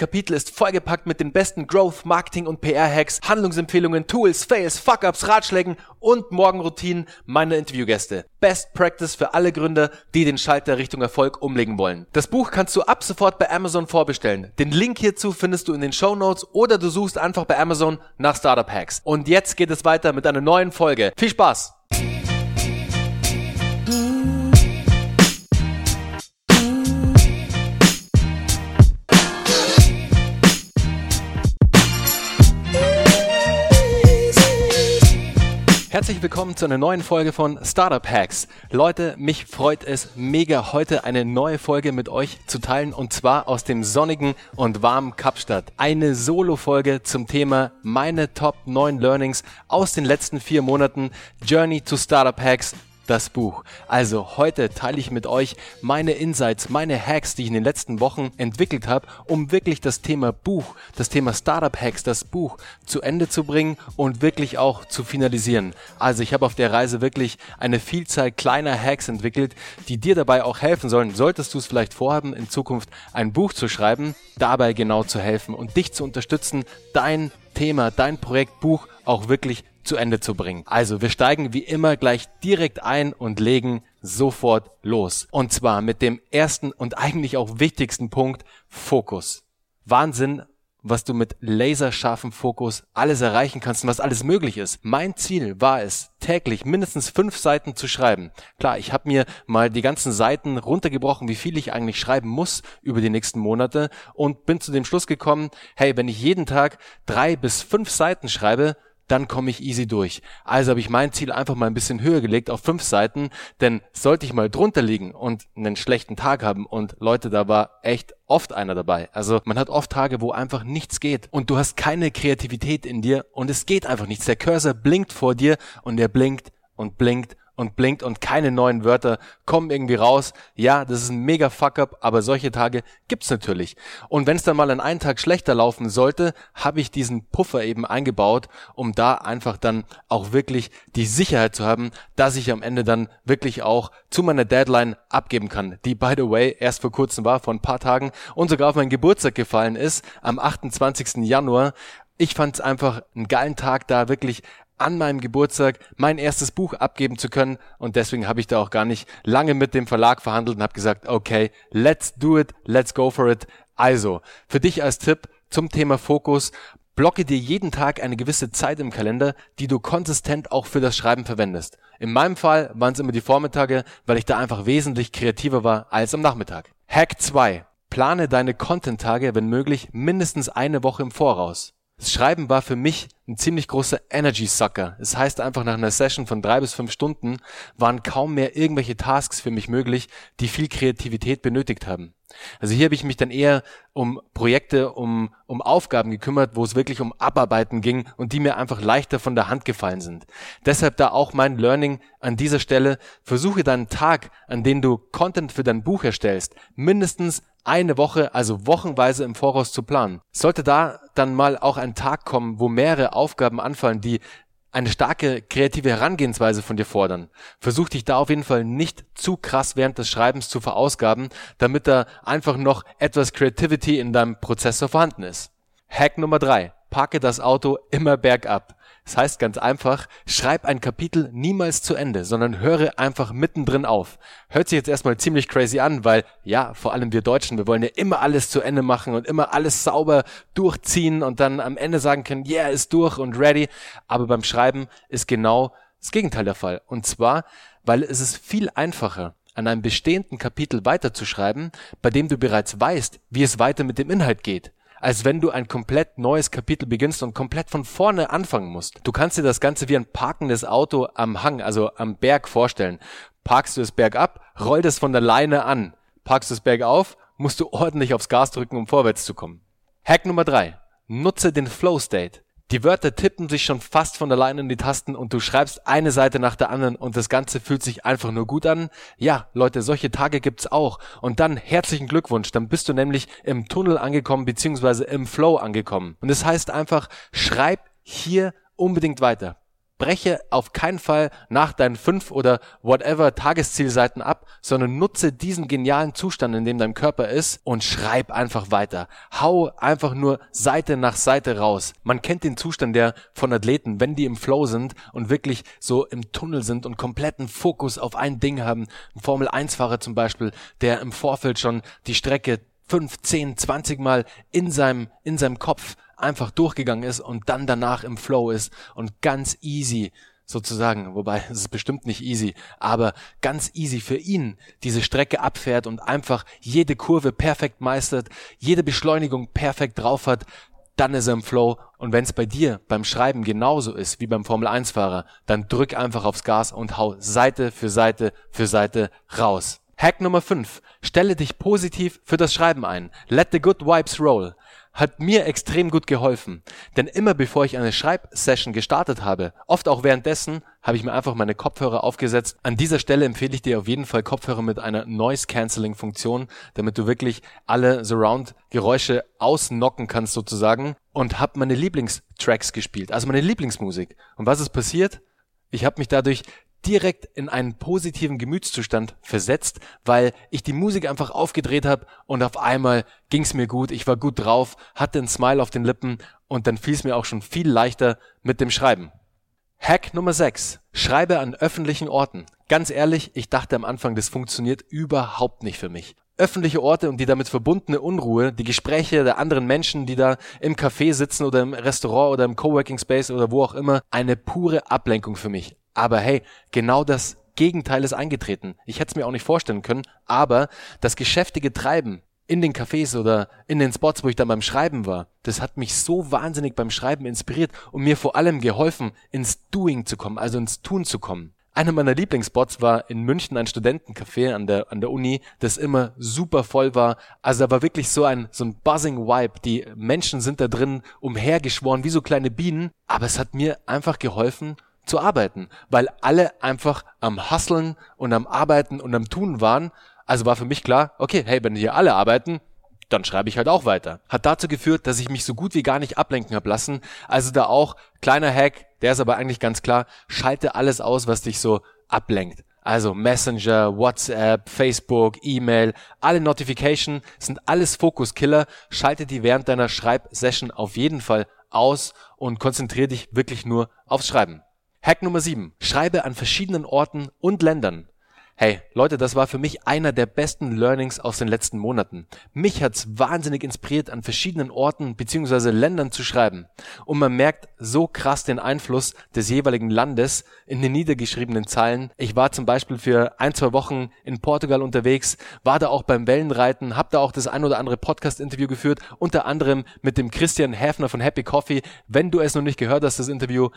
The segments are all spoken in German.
Kapitel ist vollgepackt mit den besten Growth, Marketing und PR-Hacks, Handlungsempfehlungen, Tools, Fails, Fuck-Ups, Ratschlägen und Morgenroutinen meiner Interviewgäste. Best Practice für alle Gründer, die den Schalter Richtung Erfolg umlegen wollen. Das Buch kannst du ab sofort bei Amazon vorbestellen. Den Link hierzu findest du in den Show Notes oder du suchst einfach bei Amazon nach Startup Hacks. Und jetzt geht es weiter mit einer neuen Folge. Viel Spaß! Herzlich willkommen zu einer neuen Folge von Startup Hacks. Leute, mich freut es mega, heute eine neue Folge mit euch zu teilen und zwar aus dem sonnigen und warmen Kapstadt. Eine Solo-Folge zum Thema meine Top 9 Learnings aus den letzten vier Monaten Journey to Startup Hacks das Buch. Also heute teile ich mit euch meine Insights, meine Hacks, die ich in den letzten Wochen entwickelt habe, um wirklich das Thema Buch, das Thema Startup Hacks, das Buch zu Ende zu bringen und wirklich auch zu finalisieren. Also ich habe auf der Reise wirklich eine Vielzahl kleiner Hacks entwickelt, die dir dabei auch helfen sollen, solltest du es vielleicht vorhaben, in Zukunft ein Buch zu schreiben, dabei genau zu helfen und dich zu unterstützen, dein Thema, dein Projekt, Buch auch wirklich zu Ende zu bringen. Also wir steigen wie immer gleich direkt ein und legen sofort los. Und zwar mit dem ersten und eigentlich auch wichtigsten Punkt, Fokus. Wahnsinn, was du mit laserscharfem Fokus alles erreichen kannst und was alles möglich ist. Mein Ziel war es, täglich mindestens fünf Seiten zu schreiben. Klar, ich habe mir mal die ganzen Seiten runtergebrochen, wie viel ich eigentlich schreiben muss über die nächsten Monate und bin zu dem Schluss gekommen, hey, wenn ich jeden Tag drei bis fünf Seiten schreibe, dann komme ich easy durch. Also habe ich mein Ziel einfach mal ein bisschen höher gelegt auf fünf Seiten, denn sollte ich mal drunter liegen und einen schlechten Tag haben und Leute, da war echt oft einer dabei. Also man hat oft Tage, wo einfach nichts geht und du hast keine Kreativität in dir und es geht einfach nichts. Der Cursor blinkt vor dir und er blinkt und blinkt und blinkt und keine neuen Wörter kommen irgendwie raus. Ja, das ist ein mega Fuck-up, aber solche Tage gibt's natürlich. Und wenn es dann mal an einen Tag schlechter laufen sollte, habe ich diesen Puffer eben eingebaut, um da einfach dann auch wirklich die Sicherheit zu haben, dass ich am Ende dann wirklich auch zu meiner Deadline abgeben kann, die by the way erst vor kurzem war, vor ein paar Tagen und sogar auf meinen Geburtstag gefallen ist, am 28. Januar. Ich fand es einfach einen geilen Tag, da wirklich an meinem Geburtstag mein erstes Buch abgeben zu können und deswegen habe ich da auch gar nicht lange mit dem Verlag verhandelt und habe gesagt, okay, let's do it, let's go for it. Also, für dich als Tipp zum Thema Fokus, blocke dir jeden Tag eine gewisse Zeit im Kalender, die du konsistent auch für das Schreiben verwendest. In meinem Fall waren es immer die Vormittage, weil ich da einfach wesentlich kreativer war als am Nachmittag. Hack 2. Plane deine Content-Tage, wenn möglich, mindestens eine Woche im Voraus. Das Schreiben war für mich ein ziemlich großer Energy Sucker. Es das heißt einfach nach einer Session von drei bis fünf Stunden waren kaum mehr irgendwelche Tasks für mich möglich, die viel Kreativität benötigt haben. Also hier habe ich mich dann eher um Projekte, um, um Aufgaben gekümmert, wo es wirklich um Abarbeiten ging und die mir einfach leichter von der Hand gefallen sind. Deshalb da auch mein Learning an dieser Stelle, versuche deinen Tag, an dem du Content für dein Buch erstellst, mindestens eine Woche, also wochenweise im Voraus zu planen. Sollte da dann mal auch ein Tag kommen, wo mehrere Aufgaben anfallen, die eine starke kreative Herangehensweise von dir fordern. Versuch dich da auf jeden Fall nicht zu krass während des Schreibens zu verausgaben, damit da einfach noch etwas Creativity in deinem Prozessor vorhanden ist. Hack Nummer drei: Parke das Auto immer bergab. Das heißt ganz einfach, schreib ein Kapitel niemals zu Ende, sondern höre einfach mittendrin auf. Hört sich jetzt erstmal ziemlich crazy an, weil ja, vor allem wir Deutschen, wir wollen ja immer alles zu Ende machen und immer alles sauber durchziehen und dann am Ende sagen können, yeah, ist durch und ready. Aber beim Schreiben ist genau das Gegenteil der Fall. Und zwar, weil es ist viel einfacher, an einem bestehenden Kapitel weiterzuschreiben, bei dem du bereits weißt, wie es weiter mit dem Inhalt geht als wenn du ein komplett neues Kapitel beginnst und komplett von vorne anfangen musst. Du kannst dir das Ganze wie ein parkendes Auto am Hang, also am Berg vorstellen. Parkst du es bergab, rollt es von der Leine an. Parkst du es bergauf, musst du ordentlich aufs Gas drücken, um vorwärts zu kommen. Hack Nummer drei: Nutze den Flow State. Die Wörter tippen sich schon fast von alleine in die Tasten und du schreibst eine Seite nach der anderen und das Ganze fühlt sich einfach nur gut an. Ja, Leute, solche Tage gibt's auch. Und dann herzlichen Glückwunsch, dann bist du nämlich im Tunnel angekommen beziehungsweise im Flow angekommen. Und das heißt einfach, schreib hier unbedingt weiter breche auf keinen Fall nach deinen fünf oder whatever Tageszielseiten ab, sondern nutze diesen genialen Zustand, in dem dein Körper ist und schreib einfach weiter. Hau einfach nur Seite nach Seite raus. Man kennt den Zustand der von Athleten, wenn die im Flow sind und wirklich so im Tunnel sind und kompletten Fokus auf ein Ding haben. Ein Formel 1 Fahrer zum Beispiel, der im Vorfeld schon die Strecke 5, 10, 20 Mal in seinem, in seinem Kopf einfach durchgegangen ist und dann danach im Flow ist und ganz easy sozusagen, wobei es ist bestimmt nicht easy, aber ganz easy für ihn diese Strecke abfährt und einfach jede Kurve perfekt meistert, jede Beschleunigung perfekt drauf hat, dann ist er im Flow und wenn es bei dir beim Schreiben genauso ist wie beim Formel 1 Fahrer, dann drück einfach aufs Gas und hau Seite für Seite für Seite raus. Hack Nummer 5. Stelle dich positiv für das Schreiben ein. Let the good vibes roll hat mir extrem gut geholfen. Denn immer bevor ich eine Schreibsession gestartet habe, oft auch währenddessen, habe ich mir einfach meine Kopfhörer aufgesetzt. An dieser Stelle empfehle ich dir auf jeden Fall Kopfhörer mit einer Noise Cancelling Funktion, damit du wirklich alle Surround Geräusche ausnocken kannst sozusagen und habe meine Lieblingstracks gespielt, also meine Lieblingsmusik. Und was ist passiert? Ich habe mich dadurch direkt in einen positiven Gemütszustand versetzt, weil ich die Musik einfach aufgedreht habe und auf einmal ging's mir gut, ich war gut drauf, hatte ein Smile auf den Lippen und dann fiel es mir auch schon viel leichter mit dem Schreiben. Hack Nummer 6. Schreibe an öffentlichen Orten. Ganz ehrlich, ich dachte am Anfang, das funktioniert überhaupt nicht für mich. Öffentliche Orte und die damit verbundene Unruhe, die Gespräche der anderen Menschen, die da im Café sitzen oder im Restaurant oder im Coworking Space oder wo auch immer, eine pure Ablenkung für mich. Aber hey, genau das Gegenteil ist eingetreten. Ich hätte es mir auch nicht vorstellen können, aber das geschäftige Treiben in den Cafés oder in den Spots, wo ich dann beim Schreiben war, das hat mich so wahnsinnig beim Schreiben inspiriert und mir vor allem geholfen, ins Doing zu kommen, also ins Tun zu kommen. Einer meiner Lieblingsspots war in München ein Studentencafé an der, an der Uni, das immer super voll war. Also da war wirklich so ein, so ein buzzing Vibe. Die Menschen sind da drin umhergeschworen, wie so kleine Bienen. Aber es hat mir einfach geholfen, zu arbeiten, weil alle einfach am Hasseln und am Arbeiten und am Tun waren. Also war für mich klar, okay, hey, wenn hier alle arbeiten, dann schreibe ich halt auch weiter. Hat dazu geführt, dass ich mich so gut wie gar nicht ablenken habe lassen. Also da auch kleiner Hack, der ist aber eigentlich ganz klar, schalte alles aus, was dich so ablenkt. Also Messenger, WhatsApp, Facebook, E-Mail, alle Notification sind alles Fokuskiller. Schalte die während deiner Schreibsession auf jeden Fall aus und konzentriere dich wirklich nur aufs Schreiben. Hack Nummer 7. Schreibe an verschiedenen Orten und Ländern. Hey, Leute, das war für mich einer der besten Learnings aus den letzten Monaten. Mich hat's wahnsinnig inspiriert, an verschiedenen Orten bzw. Ländern zu schreiben. Und man merkt so krass den Einfluss des jeweiligen Landes in den niedergeschriebenen Zeilen. Ich war zum Beispiel für ein, zwei Wochen in Portugal unterwegs, war da auch beim Wellenreiten, hab da auch das ein oder andere Podcast-Interview geführt, unter anderem mit dem Christian Häfner von Happy Coffee. Wenn du es noch nicht gehört hast, das Interview,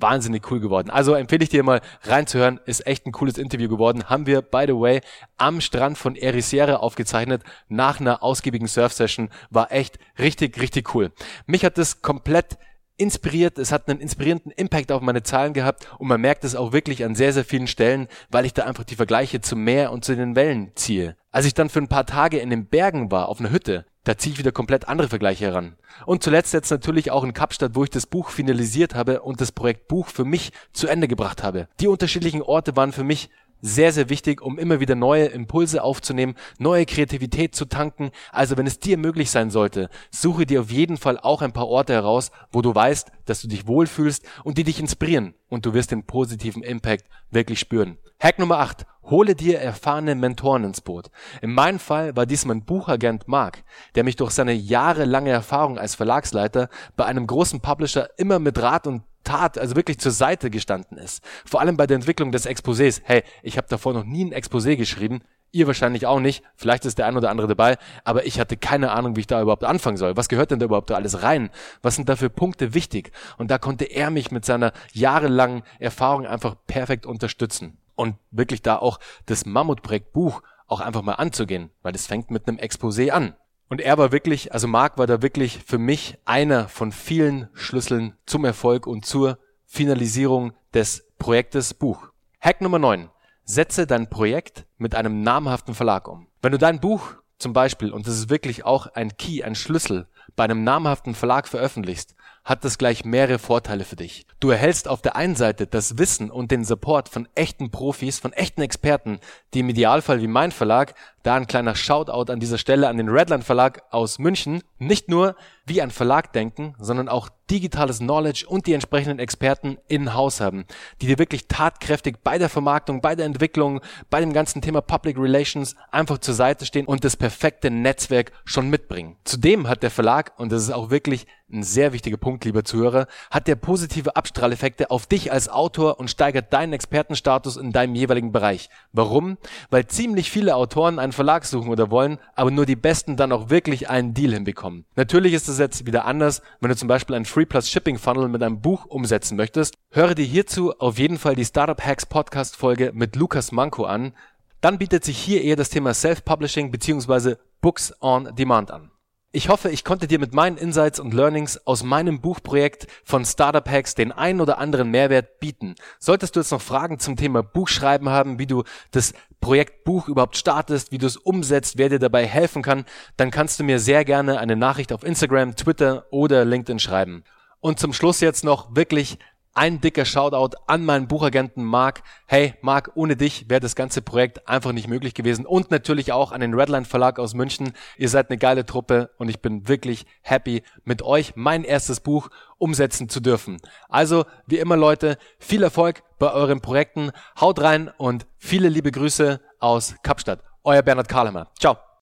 wahnsinnig cool geworden. Also empfehle ich dir mal reinzuhören. Ist echt ein cooles Interview geworden. Haben wir, by the way, am Strand von Ericeira aufgezeichnet nach einer ausgiebigen Surf-Session. War echt richtig, richtig cool. Mich hat das komplett inspiriert, es hat einen inspirierenden Impact auf meine Zahlen gehabt und man merkt es auch wirklich an sehr, sehr vielen Stellen, weil ich da einfach die Vergleiche zum Meer und zu den Wellen ziehe. Als ich dann für ein paar Tage in den Bergen war, auf einer Hütte, da ziehe ich wieder komplett andere Vergleiche heran. Und zuletzt jetzt natürlich auch in Kapstadt, wo ich das Buch finalisiert habe und das Projekt Buch für mich zu Ende gebracht habe. Die unterschiedlichen Orte waren für mich sehr, sehr wichtig, um immer wieder neue Impulse aufzunehmen, neue Kreativität zu tanken. Also wenn es dir möglich sein sollte, suche dir auf jeden Fall auch ein paar Orte heraus, wo du weißt, dass du dich wohlfühlst und die dich inspirieren und du wirst den positiven Impact wirklich spüren. Hack Nummer 8. Hole dir erfahrene Mentoren ins Boot. In meinem Fall war dies mein Buchagent Mark, der mich durch seine jahrelange Erfahrung als Verlagsleiter bei einem großen Publisher immer mit Rat und Tat, also wirklich zur Seite gestanden ist. Vor allem bei der Entwicklung des Exposés. Hey, ich habe davor noch nie ein Exposé geschrieben. Ihr wahrscheinlich auch nicht. Vielleicht ist der ein oder andere dabei. Aber ich hatte keine Ahnung, wie ich da überhaupt anfangen soll. Was gehört denn da überhaupt da alles rein? Was sind da für Punkte wichtig? Und da konnte er mich mit seiner jahrelangen Erfahrung einfach perfekt unterstützen. Und wirklich da auch das Mammutprojekt Buch auch einfach mal anzugehen. Weil es fängt mit einem Exposé an. Und er war wirklich, also Marc war da wirklich für mich einer von vielen Schlüsseln zum Erfolg und zur Finalisierung des Projektes Buch. Hack Nummer 9. Setze dein Projekt mit einem namhaften Verlag um. Wenn du dein Buch zum Beispiel, und das ist wirklich auch ein Key, ein Schlüssel, bei einem namhaften Verlag veröffentlichst, hat das gleich mehrere Vorteile für dich. Du erhältst auf der einen Seite das Wissen und den Support von echten Profis, von echten Experten, die im Idealfall wie mein Verlag, da ein kleiner Shoutout an dieser Stelle an den Redline Verlag aus München, nicht nur wie ein Verlag denken, sondern auch digitales Knowledge und die entsprechenden Experten in-house haben, die dir wirklich tatkräftig bei der Vermarktung, bei der Entwicklung, bei dem ganzen Thema Public Relations einfach zur Seite stehen und das perfekte Netzwerk schon mitbringen. Zudem hat der Verlag, und das ist auch wirklich ein sehr wichtiger Punkt, lieber Zuhörer, hat der positive Abstrahleffekte auf dich als Autor und steigert deinen Expertenstatus in deinem jeweiligen Bereich. Warum? Weil ziemlich viele Autoren einen Verlag suchen oder wollen, aber nur die Besten dann auch wirklich einen Deal hinbekommen. Natürlich ist es jetzt wieder anders, wenn du zum Beispiel einen Free Plus Shipping Funnel mit einem Buch umsetzen möchtest. Höre dir hierzu auf jeden Fall die Startup Hacks Podcast Folge mit Lukas Manko an. Dann bietet sich hier eher das Thema Self-Publishing bzw. Books on Demand an. Ich hoffe, ich konnte dir mit meinen Insights und Learnings aus meinem Buchprojekt von Startup Hacks den einen oder anderen Mehrwert bieten. Solltest du jetzt noch Fragen zum Thema Buchschreiben haben, wie du das Projekt Buch überhaupt startest, wie du es umsetzt, wer dir dabei helfen kann, dann kannst du mir sehr gerne eine Nachricht auf Instagram, Twitter oder LinkedIn schreiben. Und zum Schluss jetzt noch wirklich ein dicker Shoutout an meinen Buchagenten Marc. Hey, Marc, ohne dich wäre das ganze Projekt einfach nicht möglich gewesen. Und natürlich auch an den Redline Verlag aus München. Ihr seid eine geile Truppe und ich bin wirklich happy, mit euch mein erstes Buch umsetzen zu dürfen. Also, wie immer Leute, viel Erfolg bei euren Projekten. Haut rein und viele liebe Grüße aus Kapstadt. Euer Bernhard Karlhammer. Ciao.